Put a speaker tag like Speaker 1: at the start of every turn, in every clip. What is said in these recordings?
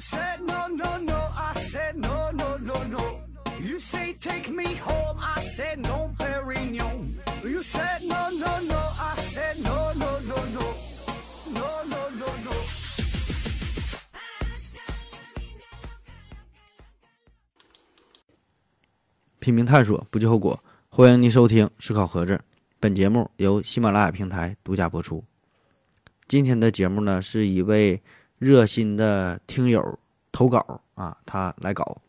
Speaker 1: said no no no, I said no no no no. You say take me home, I said no, Perignon. You said no no no, I said no no no no, no no no no.
Speaker 2: 拼命探索，不计后果。欢迎您收听《思考盒子》，本节目由喜马拉雅平台独家播出。今天的节目呢，是一位热心的听友投稿啊，他来搞。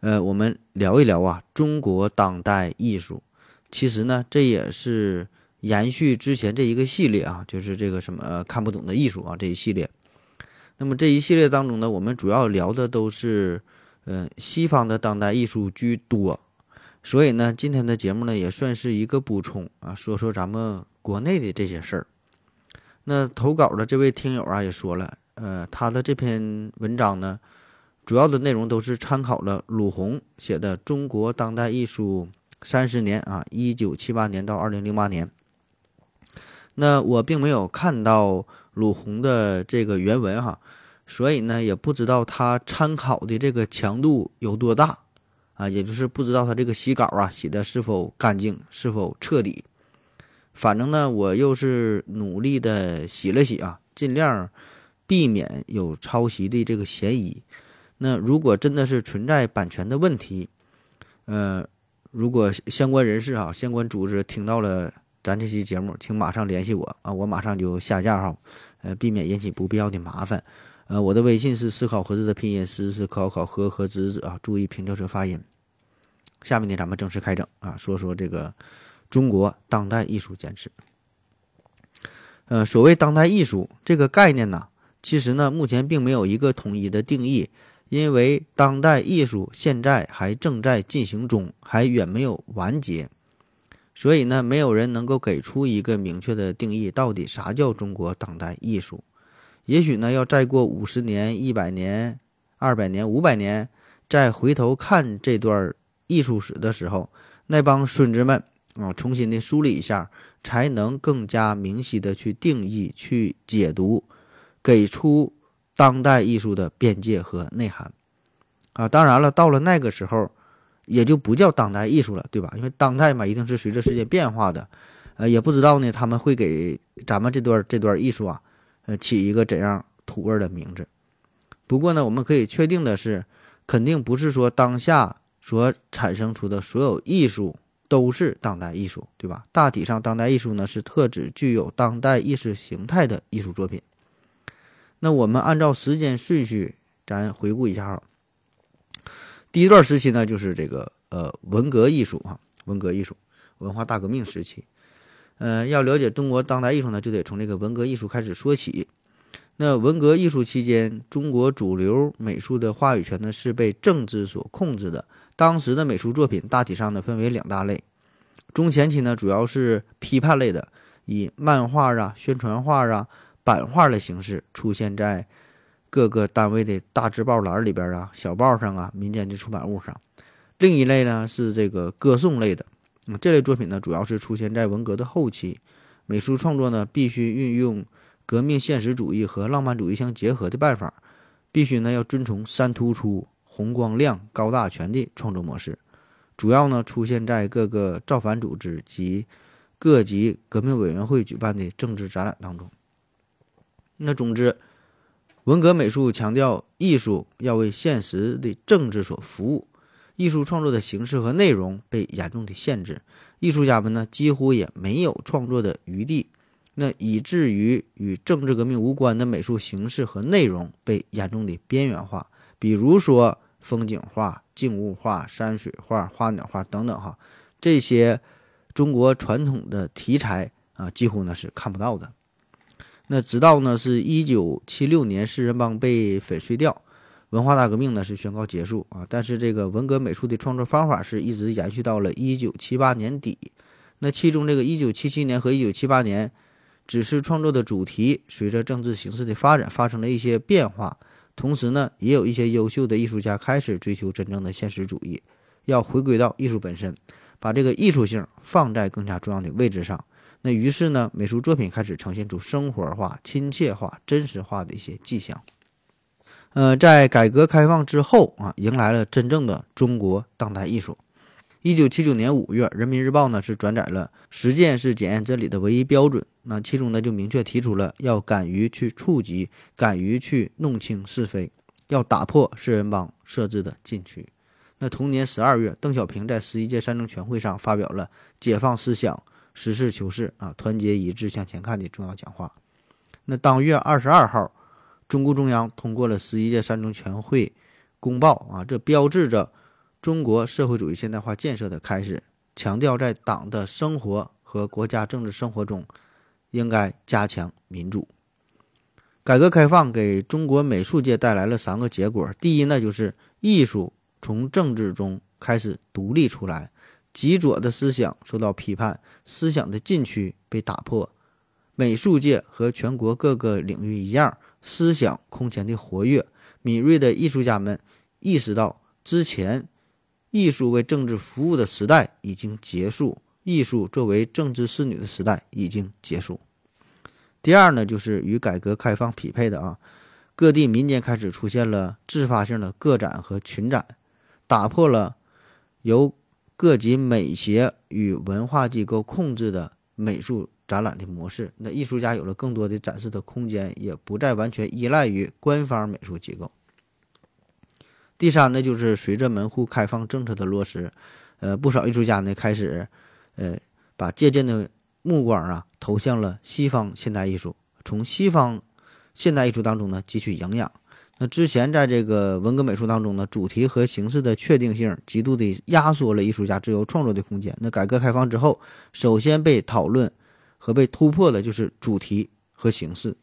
Speaker 2: 呃，我们聊一聊啊，中国当代艺术。其实呢，这也是延续之前这一个系列啊，就是这个什么看不懂的艺术啊这一系列。那么这一系列当中呢，我们主要聊的都是。嗯，西方的当代艺术居多，所以呢，今天的节目呢也算是一个补充啊，说说咱们国内的这些事儿。那投稿的这位听友啊也说了，呃，他的这篇文章呢，主要的内容都是参考了鲁红写的《中国当代艺术三十年》啊，一九七八年到二零零八年。那我并没有看到鲁红的这个原文哈。所以呢，也不知道他参考的这个强度有多大，啊，也就是不知道他这个洗稿啊洗的是否干净，是否彻底。反正呢，我又是努力的洗了洗啊，尽量避免有抄袭的这个嫌疑。那如果真的是存在版权的问题，呃，如果相关人士啊、相关组织听到了咱这期节目，请马上联系我啊，我马上就下架哈，呃，避免引起不必要的麻烦。呃，我的微信是思考盒子的拼音，思思考考和和子子啊，注意平调舌发音。下面呢，咱们正式开整啊，说说这个中国当代艺术简史。呃，所谓当代艺术这个概念呢，其实呢，目前并没有一个统一的定义，因为当代艺术现在还正在进行中，还远没有完结，所以呢，没有人能够给出一个明确的定义，到底啥叫中国当代艺术。也许呢，要再过五十年、一百年、二百年、五百年，再回头看这段艺术史的时候，那帮孙子们啊，重新的梳理一下，才能更加明晰的去定义、去解读，给出当代艺术的边界和内涵啊。当然了，到了那个时候，也就不叫当代艺术了，对吧？因为当代嘛，一定是随着时间变化的。呃，也不知道呢，他们会给咱们这段这段艺术啊。呃，起一个怎样土味的名字？不过呢，我们可以确定的是，肯定不是说当下所产生出的所有艺术都是当代艺术，对吧？大体上，当代艺术呢是特指具有当代意识形态的艺术作品。那我们按照时间顺序，咱回顾一下哈。第一段时期呢，就是这个呃文革艺术啊，文革艺术，文化大革命时期。嗯，要了解中国当代艺术呢，就得从这个文革艺术开始说起。那文革艺术期间，中国主流美术的话语权呢是被政治所控制的。当时的美术作品大体上呢分为两大类。中前期呢主要是批判类的，以漫画啊、宣传画啊、版画的形式出现在各个单位的大字报栏里边啊、小报上啊、民间的出版物上。另一类呢是这个歌颂类的。嗯，这类作品呢，主要是出现在文革的后期，美术创作呢，必须运用革命现实主义和浪漫主义相结合的办法，必须呢要遵从三突出、红光亮、高大全的创作模式，主要呢出现在各个造反组织及各级革命委员会举办的政治展览当中。那总之，文革美术强调艺术要为现实的政治所服务。艺术创作的形式和内容被严重的限制，艺术家们呢几乎也没有创作的余地，那以至于与政治革命无关的美术形式和内容被严重的边缘化。比如说风景画、静物画、山水画、花鸟画等等哈，这些中国传统的题材啊，几乎呢是看不到的。那直到呢是一九七六年，四人帮被粉碎掉。文化大革命呢是宣告结束啊，但是这个文革美术的创作方法是一直延续到了一九七八年底。那其中这个一九七七年和一九七八年，只是创作的主题随着政治形势的发展发生了一些变化。同时呢，也有一些优秀的艺术家开始追求真正的现实主义，要回归到艺术本身，把这个艺术性放在更加重要的位置上。那于是呢，美术作品开始呈现出生活化、亲切化、真实化的一些迹象。呃，在改革开放之后啊，迎来了真正的中国当代艺术。一九七九年五月，《人民日报》呢是转载了“实践是检验真理的唯一标准”。那其中呢就明确提出了要敢于去触及，敢于去弄清是非，要打破四人帮设置的禁区。那同年十二月，邓小平在十一届三中全会上发表了解放思想、实事求是啊、团结一致向前看的重要讲话。那当月二十二号，中共中央通过了十一届三中全会公报啊，这标志着。中国社会主义现代化建设的开始，强调在党的生活和国家政治生活中，应该加强民主。改革开放给中国美术界带来了三个结果：第一呢，就是艺术从政治中开始独立出来，极左的思想受到批判，思想的禁区被打破，美术界和全国各个领域一样，思想空前的活跃，敏锐的艺术家们意识到之前。艺术为政治服务的时代已经结束，艺术作为政治侍女的时代已经结束。第二呢，就是与改革开放匹配的啊，各地民间开始出现了自发性的个展和群展，打破了由各级美协与文化机构控制的美术展览的模式。那艺术家有了更多的展示的空间，也不再完全依赖于官方美术机构。第三呢，就是随着门户开放政策的落实，呃，不少艺术家呢开始，呃，把借鉴的目光啊投向了西方现代艺术，从西方现代艺术当中呢汲取营养。那之前在这个文革美术当中呢，主题和形式的确定性极度的压缩了艺术家自由创作的空间。那改革开放之后，首先被讨论和被突破的就是主题和形式。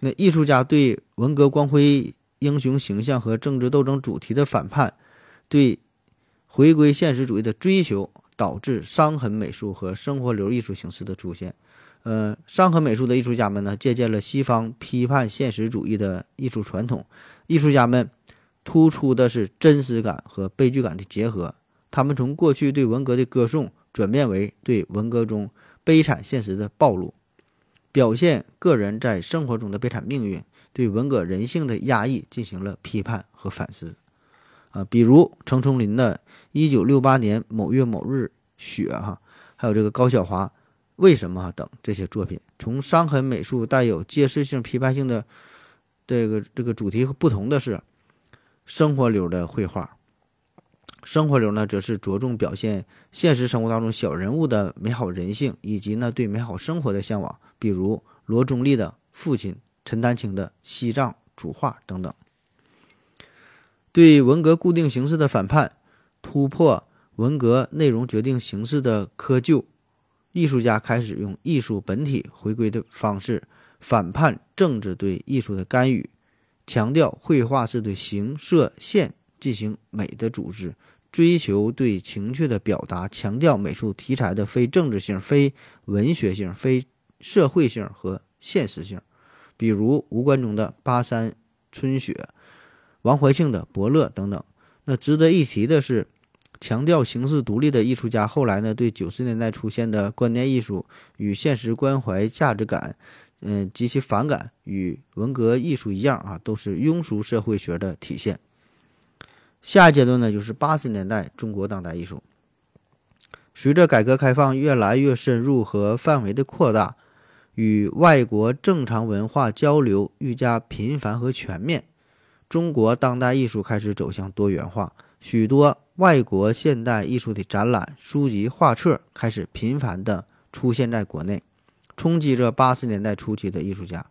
Speaker 2: 那艺术家对文革光辉。英雄形象和政治斗争主题的反叛，对回归现实主义的追求，导致伤痕美术和生活流艺术形式的出现。呃，伤痕美术的艺术家们呢，借鉴了西方批判现实主义的艺术传统。艺术家们突出的是真实感和悲剧感的结合。他们从过去对文革的歌颂，转变为对文革中悲惨现实的暴露，表现个人在生活中的悲惨命运。对文革人性的压抑进行了批判和反思，啊，比如程崇林的《一九六八年某月某日雪》哈，还有这个高晓华《为什么》等这些作品，从伤痕美术带有揭示性、批判性的这个这个主题不同的是，生活流的绘画。生活流呢，则是着重表现现实生活当中小人物的美好人性，以及呢对美好生活的向往，比如罗中立的父亲。陈丹青的《西藏主画》等等，对文革固定形式的反叛，突破文革内容决定形式的窠臼，艺术家开始用艺术本体回归的方式反叛政治对艺术的干预，强调绘画是对形色线进行美的组织，追求对情趣的表达，强调美术题材的非政治性、非文学性、非社会性和现实性。比如吴冠中的《巴山春雪》，王怀庆的《伯乐》等等。那值得一提的是，强调形式独立的艺术家，后来呢对九十年代出现的观念艺术与现实关怀价值感，嗯极其反感，与文革艺术一样啊，都是庸俗社会学的体现。下一阶段呢，就是八十年代中国当代艺术。随着改革开放越来越深入和范围的扩大。与外国正常文化交流愈加频繁和全面，中国当代艺术开始走向多元化。许多外国现代艺术的展览、书籍、画册开始频繁地出现在国内，冲击着八十年代初期的艺术家。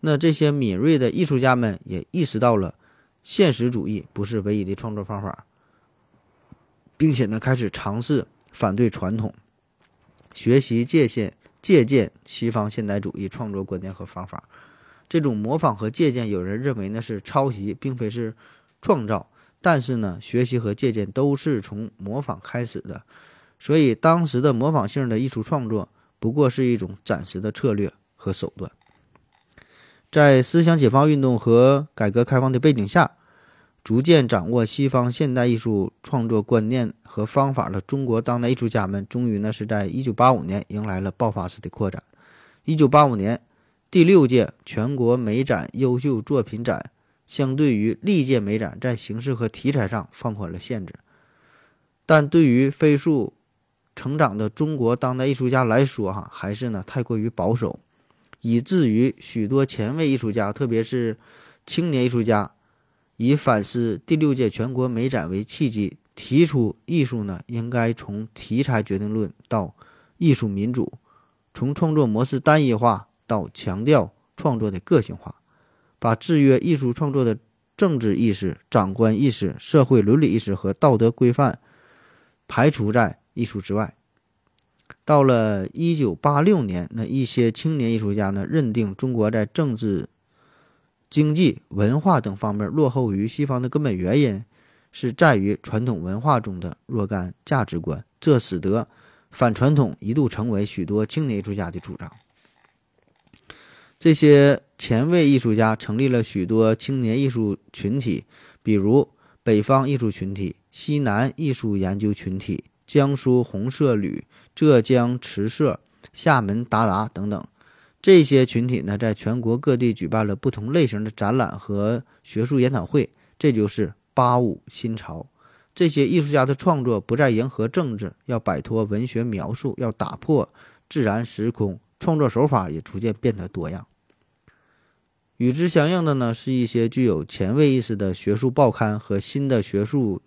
Speaker 2: 那这些敏锐的艺术家们也意识到了现实主义不是唯一的创作方法，并且呢，开始尝试反对传统，学习界限。借鉴西方现代主义创作观念和方法，这种模仿和借鉴，有人认为呢是抄袭，并非是创造。但是呢，学习和借鉴都是从模仿开始的，所以当时的模仿性的艺术创作不过是一种暂时的策略和手段。在思想解放运动和改革开放的背景下。逐渐掌握西方现代艺术创作观念和方法的中国当代艺术家们，终于呢是在1985年迎来了爆发式的扩展。1985年，第六届全国美展优秀作品展相对于历届美展，在形式和题材上放宽了限制，但对于飞速成长的中国当代艺术家来说，哈，还是呢太过于保守，以至于许多前卫艺术家，特别是青年艺术家，以反思第六届全国美展为契机，提出艺术呢应该从题材决定论到艺术民主，从创作模式单一化到强调创作的个性化。把制约艺术创作的政治意识、长官意识、社会伦理意识和道德规范排除在艺术之外。到了一九八六年，那一些青年艺术家呢，认定中国在政治、经济、文化等方面落后于西方的根本原因是在于传统文化中的若干价值观，这使得反传统一度成为许多青年艺术家的主张。这些前卫艺术家成立了许多青年艺术群体，比如北方艺术群体、西南艺术研究群体、江苏红色旅、浙江池社、厦门达达等等。这些群体呢，在全国各地举办了不同类型的展览和学术研讨会。这就是八五新潮。这些艺术家的创作不再迎合政治，要摆脱文学描述，要打破自然时空。创作手法也逐渐变得多样。与之相应的呢，是一些具有前卫意识的学术报刊和新的学术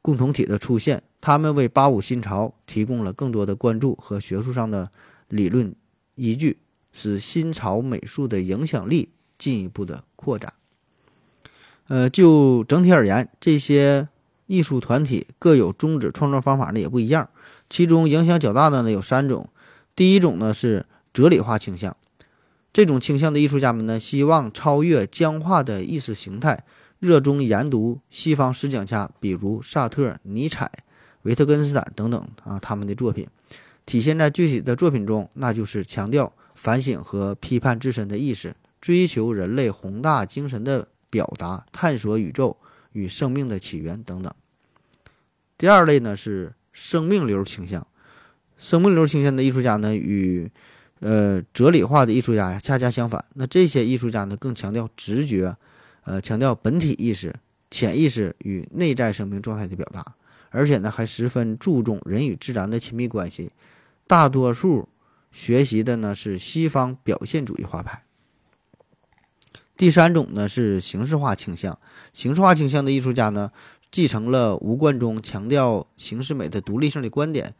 Speaker 2: 共同体的出现，他们为八五新潮提供了更多的关注和学术上的理论依据，使新潮美术的影响力进一步的扩展。呃，就整体而言，这些艺术团体各有宗旨，创作方法呢也不一样。其中影响较大的呢有三种。第一种呢是哲理化倾向，这种倾向的艺术家们呢，希望超越僵化的意识形态，热衷研读西方思想家，比如萨特、尼采、维特根斯坦等等啊，他们的作品体现在具体的作品中，那就是强调反省和批判自身的意识，追求人类宏大精神的表达，探索宇宙与生命的起源等等。第二类呢是生命流倾向。生命流倾向的艺术家呢，与呃哲理化的艺术家呀恰恰相反。那这些艺术家呢，更强调直觉，呃，强调本体意识、潜意识与内在生命状态的表达，而且呢，还十分注重人与自然的亲密关系。大多数学习的呢是西方表现主义画派。第三种呢是形式化倾向，形式化倾向的艺术家呢，继承了吴冠中强调形式美的独立性的观点。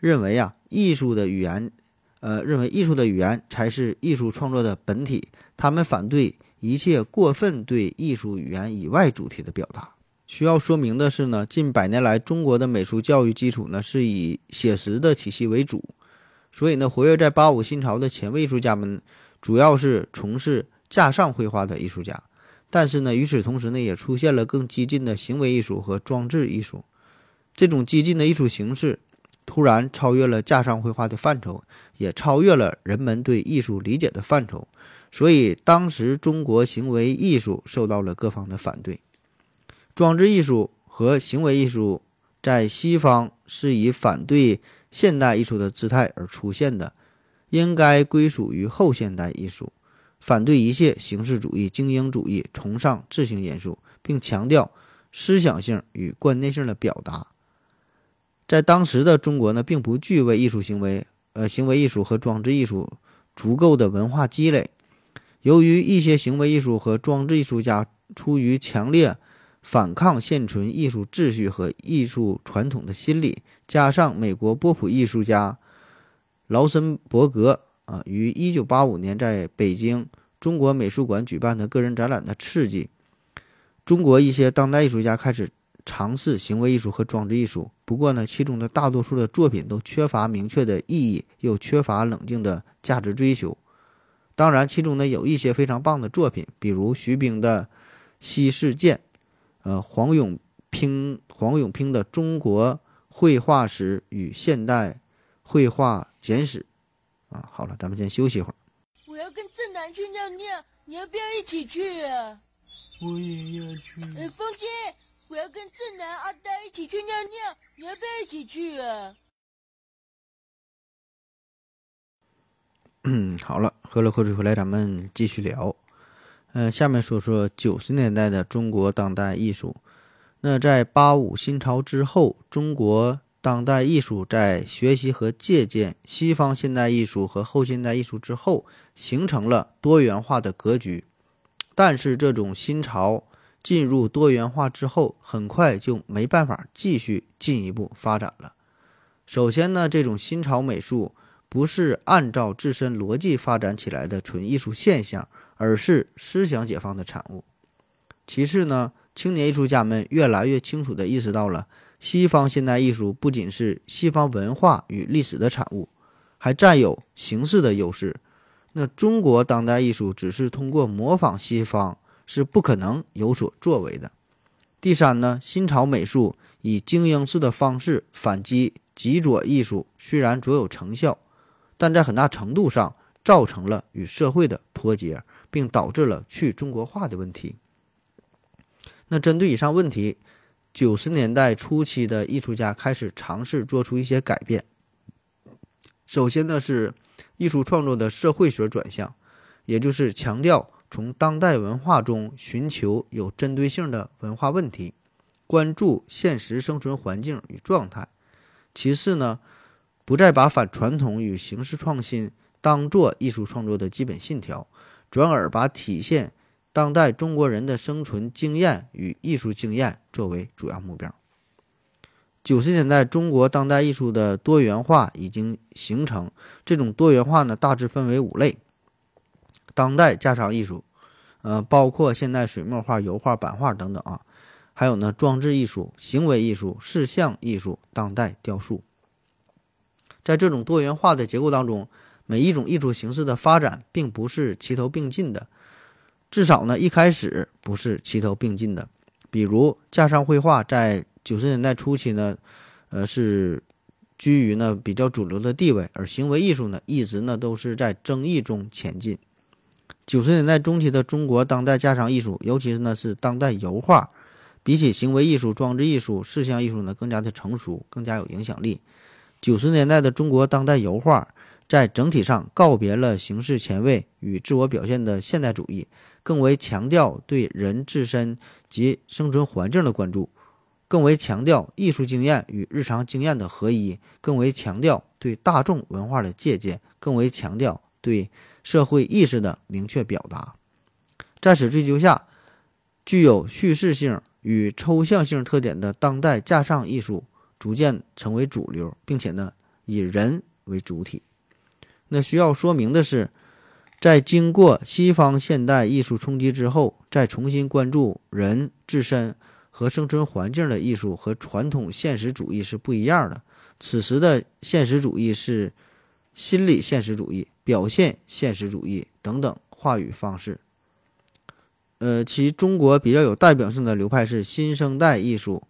Speaker 2: 认为啊，艺术的语言，呃，认为艺术的语言才是艺术创作的本体。他们反对一切过分对艺术语言以外主题的表达。需要说明的是呢，近百年来中国的美术教育基础呢是以写实的体系为主，所以呢，活跃在八五新潮的前卫艺术家们主要是从事架上绘画的艺术家。但是呢，与此同时呢，也出现了更激进的行为艺术和装置艺术。这种激进的艺术形式。突然超越了架上绘画的范畴，也超越了人们对艺术理解的范畴，所以当时中国行为艺术受到了各方的反对。装置艺术和行为艺术在西方是以反对现代艺术的姿态而出现的，应该归属于后现代艺术，反对一切形式主义、精英主义，崇尚质性因素，并强调思想性与观念性的表达。在当时的中国呢，并不具备艺术行为、呃行为艺术和装置艺术足够的文化积累。由于一些行为艺术和装置艺术家出于强烈反抗现存艺术秩序和艺术传统的心理，加上美国波普艺术家劳森伯格啊于1985年在北京中国美术馆举办的个人展览的刺激，中国一些当代艺术家开始。尝试行为艺术和装置艺术，不过呢，其中的大多数的作品都缺乏明确的意义，又缺乏冷静的价值追求。当然，其中呢有一些非常棒的作品，比如徐冰的《西式剑》，呃，黄永平黄永平的《中国绘画史与现代绘画简史》。啊，好了，咱们先休息一会儿。
Speaker 3: 我要跟正南去尿尿，你要不要一起去啊？
Speaker 4: 我也要去。
Speaker 3: 哎，风姐。我要跟正南、阿呆一起去尿尿，你要不要一起去啊？
Speaker 2: 嗯，好了，喝了口水回来，咱们继续聊。呃，下面说说九十年代的中国当代艺术。那在八五新潮之后，中国当代艺术在学习和借鉴西方现代艺术和后现代艺术之后，形成了多元化的格局。但是，这种新潮进入多元化之后，很快就没办法继续进一步发展了。首先呢，这种新潮美术不是按照自身逻辑发展起来的纯艺术现象，而是思想解放的产物。其次呢，青年艺术家们越来越清楚地意识到了，西方现代艺术不仅是西方文化与历史的产物，还占有形式的优势。那中国当代艺术只是通过模仿西方，是不可能有所作为的。第三呢，新潮美术以精英式的方式反击极左艺术，虽然卓有成效，但在很大程度上造成了与社会的脱节，并导致了去中国化的问题。那针对以上问题，九十年代初期的艺术家开始尝试做出一些改变。首先呢是。艺术创作的社会学转向，也就是强调从当代文化中寻求有针对性的文化问题，关注现实生存环境与状态。其次呢，不再把反传统与形式创新当做艺术创作的基本信条，转而把体现当代中国人的生存经验与艺术经验作为主要目标。九十年代，中国当代艺术的多元化已经形成。这种多元化呢，大致分为五类：当代架上艺术，呃，包括现代水墨画、油画、版画等等啊；还有呢，装置艺术、行为艺术、视像艺术、当代雕塑。在这种多元化的结构当中，每一种艺术形式的发展并不是齐头并进的，至少呢，一开始不是齐头并进的。比如，架上绘画在九十年代初期呢，呃，是居于呢比较主流的地位，而行为艺术呢，一直呢都是在争议中前进。九十年代中期的中国当代家常艺术，尤其是呢是当代油画，比起行为艺术、装置艺术、视像艺术呢，更加的成熟，更加有影响力。九十年代的中国当代油画，在整体上告别了形式前卫与自我表现的现代主义，更为强调对人自身及生存环境的关注。更为强调艺术经验与日常经验的合一，更为强调对大众文化的借鉴，更为强调对社会意识的明确表达。在此追求下，具有叙事性与抽象性特点的当代架上艺术逐渐成为主流，并且呢以人为主体。那需要说明的是，在经过西方现代艺术冲击之后，再重新关注人自身。和生存环境的艺术和传统现实主义是不一样的。此时的现实主义是心理现实主义、表现现实主义等等话语方式。呃，其中国比较有代表性的流派是新生代艺术、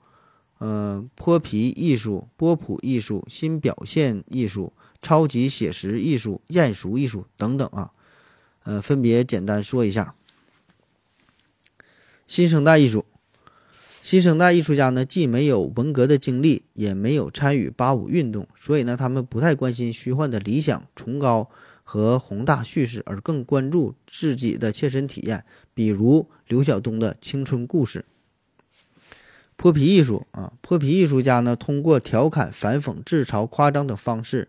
Speaker 2: 呃泼皮艺术、波普艺术、新表现艺术、超级写实艺术、艳俗艺术等等啊。呃，分别简单说一下。新生代艺术。新生代艺术家呢，既没有文革的经历，也没有参与八五运动，所以呢，他们不太关心虚幻的理想、崇高和宏大叙事，而更关注自己的切身体验，比如刘晓东的青春故事。泼皮艺术啊，泼皮艺术家呢，通过调侃、反讽、自嘲、夸张等方式，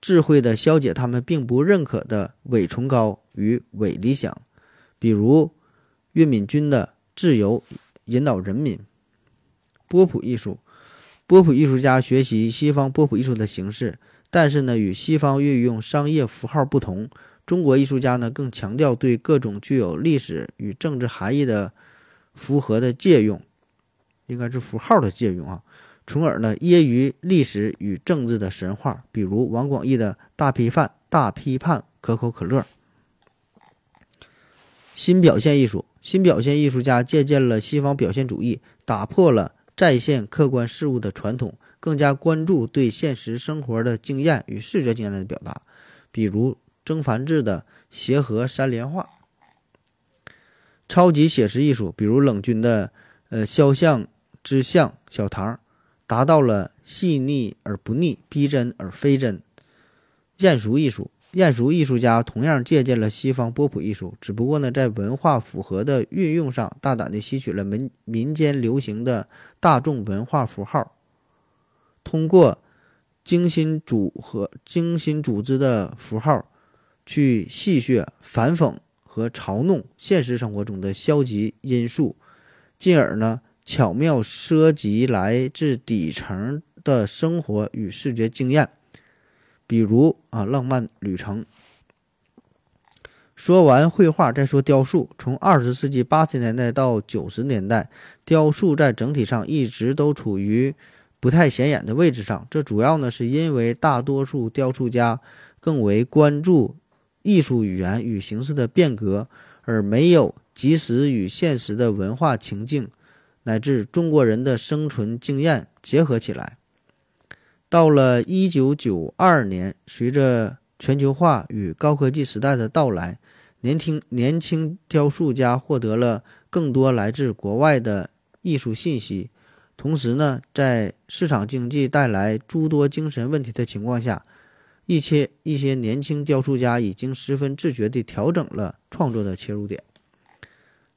Speaker 2: 智慧地消解他们并不认可的伪崇高与伪理想，比如岳敏君的自由。引导人民，波普艺术，波普艺术家学习西方波普艺术的形式，但是呢，与西方运用商业符号不同，中国艺术家呢更强调对各种具有历史与政治含义的符合的借用，应该是符号的借用啊，从而呢揶揄历史与政治的神话，比如王广义的大批判、大批判可口可乐，新表现艺术。新表现艺术家借鉴了西方表现主义，打破了再现客观事物的传统，更加关注对现实生活的经验与视觉经验的表达。比如曾梵志的协和三联画，超级写实艺术，比如冷军的呃肖像之像小唐，达到了细腻而不腻，逼真而非真。艳俗艺术，晏殊艺术家同样借鉴了西方波普艺术，只不过呢，在文化符合的运用上，大胆地吸取了民民间流行的大众文化符号，通过精心组合、精心组织的符号，去戏谑、反讽和嘲弄现实生活中的消极因素，进而呢，巧妙涉及来自底层的生活与视觉经验。比如啊，浪漫旅程。说完绘画，再说雕塑。从二十世纪八十年代到九十年代，雕塑在整体上一直都处于不太显眼的位置上。这主要呢是因为大多数雕塑家更为关注艺术语言与形式的变革，而没有及时与现实的文化情境乃至中国人的生存经验结合起来。到了一九九二年，随着全球化与高科技时代的到来，年轻年轻雕塑家获得了更多来自国外的艺术信息。同时呢，在市场经济带来诸多精神问题的情况下，一些一些年轻雕塑家已经十分自觉地调整了创作的切入点。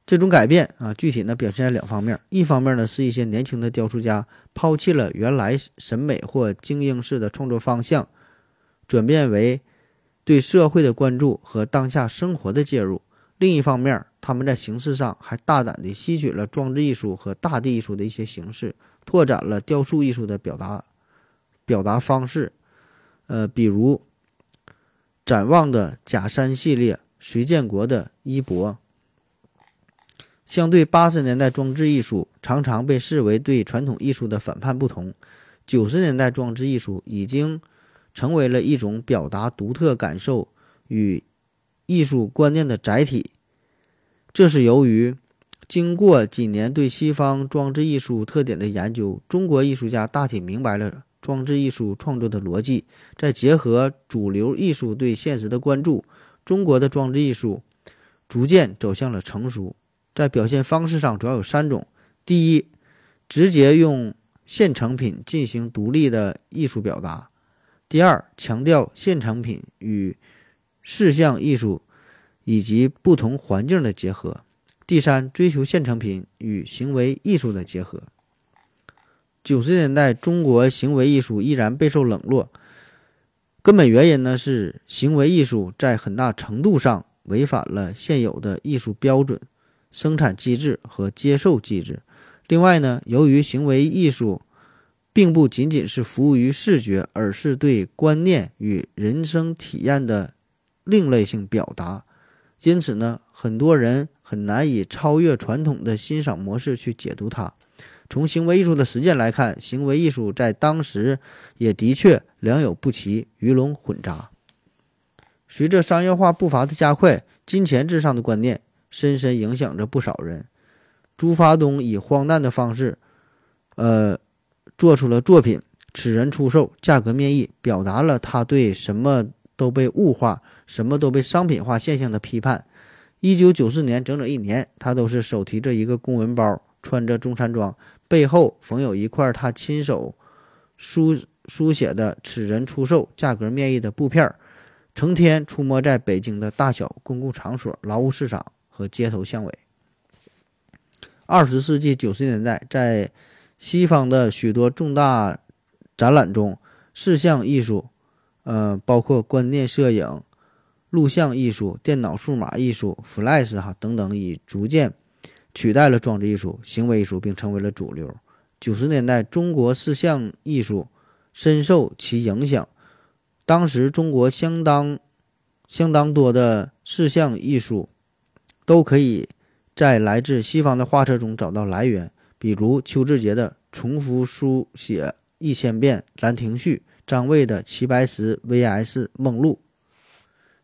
Speaker 2: 这种改变啊，具体呢表现在两方面。一方面呢，是一些年轻的雕塑家抛弃了原来审美或精英式的创作方向，转变为对社会的关注和当下生活的介入。另一方面，他们在形式上还大胆地吸取了装置艺术和大地艺术的一些形式，拓展了雕塑艺术的表达表达方式。呃，比如展望的假山系列，隋建国的衣钵。相对八十年代装置艺术常常被视为对传统艺术的反叛不同，九十年代装置艺术已经成为了一种表达独特感受与艺术观念的载体。这是由于经过几年对西方装置艺术特点的研究，中国艺术家大体明白了装置艺术创作的逻辑，再结合主流艺术对现实的关注，中国的装置艺术逐渐走向了成熟。在表现方式上主要有三种：第一，直接用现成品进行独立的艺术表达；第二，强调现成品与视像艺术以及不同环境的结合；第三，追求现成品与行为艺术的结合。九十年代，中国行为艺术依然备受冷落，根本原因呢是行为艺术在很大程度上违反了现有的艺术标准。生产机制和接受机制。另外呢，由于行为艺术并不仅仅是服务于视觉，而是对观念与人生体验的另类性表达，因此呢，很多人很难以超越传统的欣赏模式去解读它。从行为艺术的实践来看，行为艺术在当时也的确良莠不齐、鱼龙混杂。随着商业化步伐的加快，金钱至上的观念。深深影响着不少人。朱发东以荒诞的方式，呃，做出了作品《此人出售，价格面议》，表达了他对什么都被物化、什么都被商品化现象的批判。一九九四年，整整一年，他都是手提着一个公文包，穿着中山装，背后缝有一块他亲手书书写的“此人出售，价格面议”的布片儿，成天出没在北京的大小公共场所、劳务市场。和街头巷尾。二十世纪九十年代，在西方的许多重大展览中，视像艺术，呃，包括观念摄影、录像艺术、电脑数码艺术、Flash 哈等等，已逐渐取代了装置艺术、行为艺术，并成为了主流。九十年代，中国视像艺术深受其影响。当时，中国相当相当多的视像艺术。都可以在来自西方的画册中找到来源，比如邱志杰的重复书写一千遍《兰亭序》，张卫的齐白石 VS 梦露。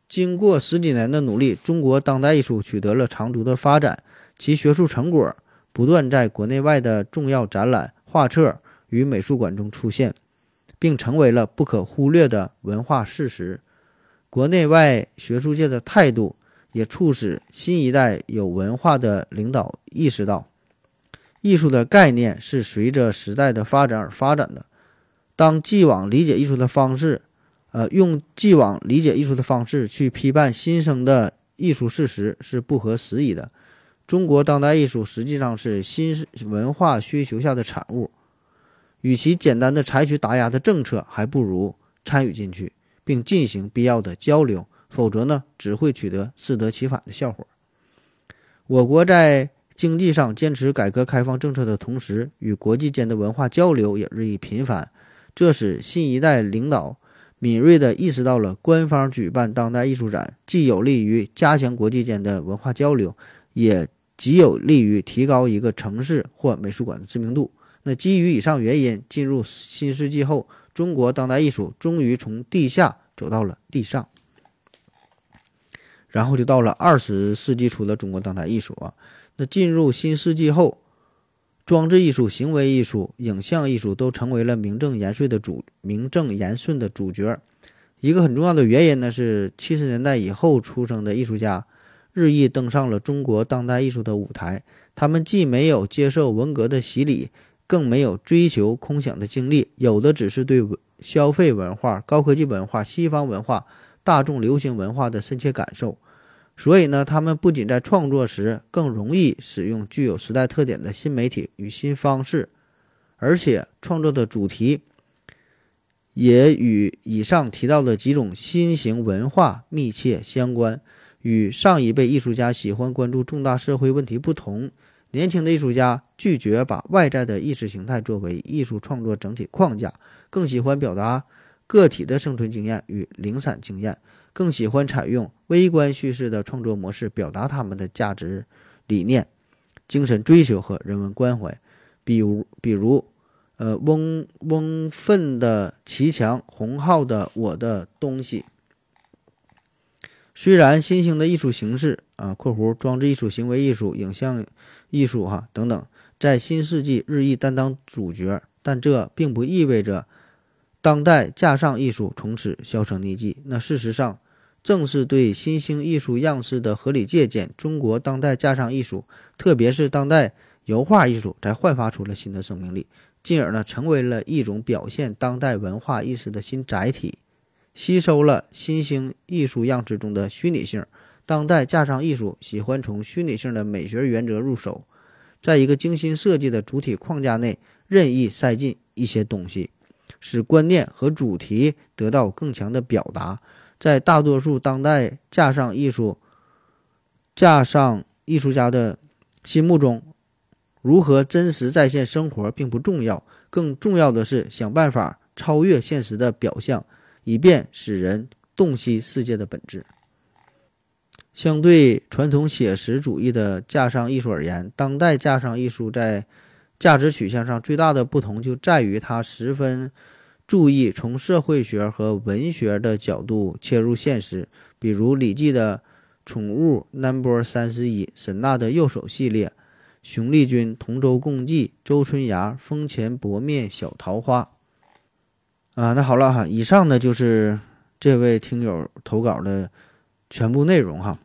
Speaker 2: 经过十几年的努力，中国当代艺术取得了长足的发展，其学术成果不断在国内外的重要展览、画册与美术馆中出现，并成为了不可忽略的文化事实。国内外学术界的态度。也促使新一代有文化的领导意识到，艺术的概念是随着时代的发展而发展的。当既往理解艺术的方式，呃，用既往理解艺术的方式去批判新生的艺术事实是不合时宜的。中国当代艺术实际上是新文化需求下的产物，与其简单的采取打压的政策，还不如参与进去，并进行必要的交流，否则呢，只会取得适得其反的效果。我国在经济上坚持改革开放政策的同时，与国际间的文化交流也日益频繁，这使新一代领导敏锐地意识到了官方举办当代艺术展，既有利于加强国际间的文化交流，也极有利于提高一个城市或美术馆的知名度。那基于以上原因，进入新世纪后，中国当代艺术终于从地下走到了地上。然后就到了二十世纪初的中国当代艺术啊。那进入新世纪后，装置艺术、行为艺术、影像艺术都成为了名正言顺的主名正言顺的主角。一个很重要的原因呢，是七十年代以后出生的艺术家日益登上了中国当代艺术的舞台。他们既没有接受文革的洗礼，更没有追求空想的经历，有的只是对消费文化、高科技文化、西方文化。大众流行文化的深切感受，所以呢，他们不仅在创作时更容易使用具有时代特点的新媒体与新方式，而且创作的主题也与以上提到的几种新型文化密切相关。与上一辈艺术家喜欢关注重大社会问题不同，年轻的艺术家拒绝把外在的意识形态作为艺术创作整体框架，更喜欢表达。个体的生存经验与零散经验，更喜欢采用微观叙事的创作模式，表达他们的价值理念、精神追求和人文关怀。比如，比如，呃，翁翁奋的《骑墙》，洪浩的《我的东西》。虽然新兴的艺术形式啊（括弧装置艺术、行为艺术、影像艺术哈等等）在新世纪日益担当主角，但这并不意味着。当代架上艺术从此销声匿迹。那事实上，正是对新兴艺术样式的合理借鉴，中国当代架上艺术，特别是当代油画艺术，才焕发出了新的生命力，进而呢，成为了一种表现当代文化意识的新载体，吸收了新兴艺术样式中的虚拟性。当代架上艺术喜欢从虚拟性的美学原则入手，在一个精心设计的主体框架内任意塞进一些东西。使观念和主题得到更强的表达，在大多数当代架上艺术、架上艺术家的心目中，如何真实再现生活并不重要，更重要的是想办法超越现实的表象，以便使人洞悉世界的本质。相对传统写实主义的架上艺术而言，当代架上艺术在价值取向上最大的不同就在于，它十分注意从社会学和文学的角度切入现实。比如李记的《宠物 Number 三十一》，沈娜的《右手》系列，熊丽君《同舟共济》，周春芽《风前薄面小桃花》。啊，那好了哈，以上呢就是这位听友投稿的全部内容哈。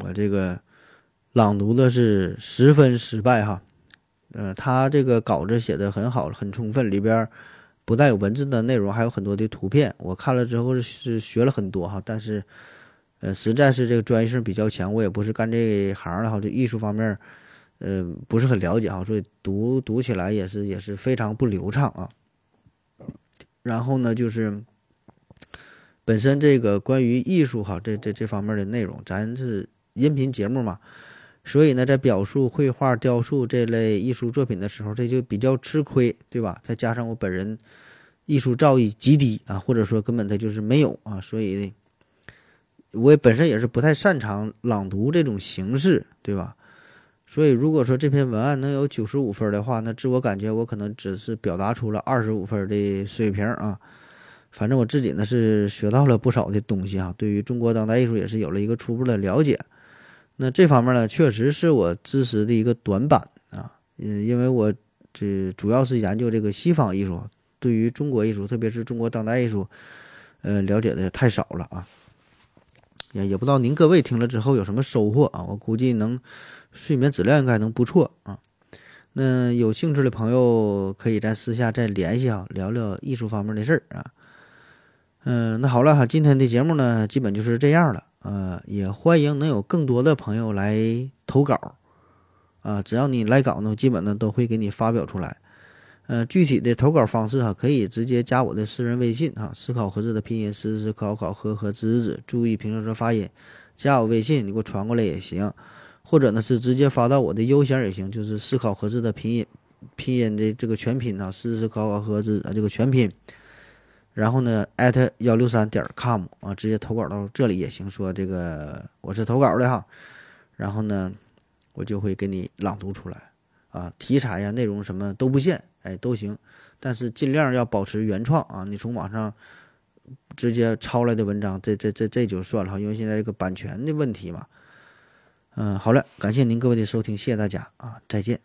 Speaker 2: 我这个朗读的是十分失败哈。呃，他这个稿子写的很好，很充分，里边不但有文字的内容，还有很多的图片。我看了之后是学了很多哈，但是，呃，实在是这个专业性比较强，我也不是干这行的哈，这艺术方面，呃，不是很了解哈，所以读读起来也是也是非常不流畅啊。然后呢，就是本身这个关于艺术哈，这这这方面的内容，咱是音频节目嘛。所以呢，在表述绘画、雕塑这类艺术作品的时候，这就比较吃亏，对吧？再加上我本人艺术造诣极低啊，或者说根本他就是没有啊，所以我也本身也是不太擅长朗读这种形式，对吧？所以如果说这篇文案能有九十五分的话，那自我感觉我可能只是表达出了二十五分的水平啊。反正我自己呢是学到了不少的东西啊，对于中国当代艺术也是有了一个初步的了解。那这方面呢，确实是我知识的一个短板啊，嗯，因为我这主要是研究这个西方艺术，对于中国艺术，特别是中国当代艺术，呃，了解的太少了啊。也也不知道您各位听了之后有什么收获啊？我估计能睡眠质量应该能不错啊。那有兴趣的朋友可以在私下再联系啊，聊聊艺术方面的事儿啊。嗯，那好了哈，今天的节目呢，基本就是这样了。呃，也欢迎能有更多的朋友来投稿，啊，只要你来稿呢，基本呢都会给你发表出来。呃，具体的投稿方式哈，可以直接加我的私人微信哈，思考盒子的拼音思思考考和和子子，注意评论中发音。加我微信，你给我传过来也行，或者呢是直接发到我的邮箱也行，就是思考盒子的拼音拼音的这个全拼啊，思思考考和子啊这个全拼。然后呢，艾特幺六三点 com 啊，直接投稿到这里也行，说这个我是投稿的哈，然后呢，我就会给你朗读出来啊，题材呀、内容什么都不限。哎，都行，但是尽量要保持原创啊！你从网上直接抄来的文章，这这这这就算了哈，因为现在这个版权的问题嘛。嗯，好了，感谢您各位的收听，谢谢大家啊，再见。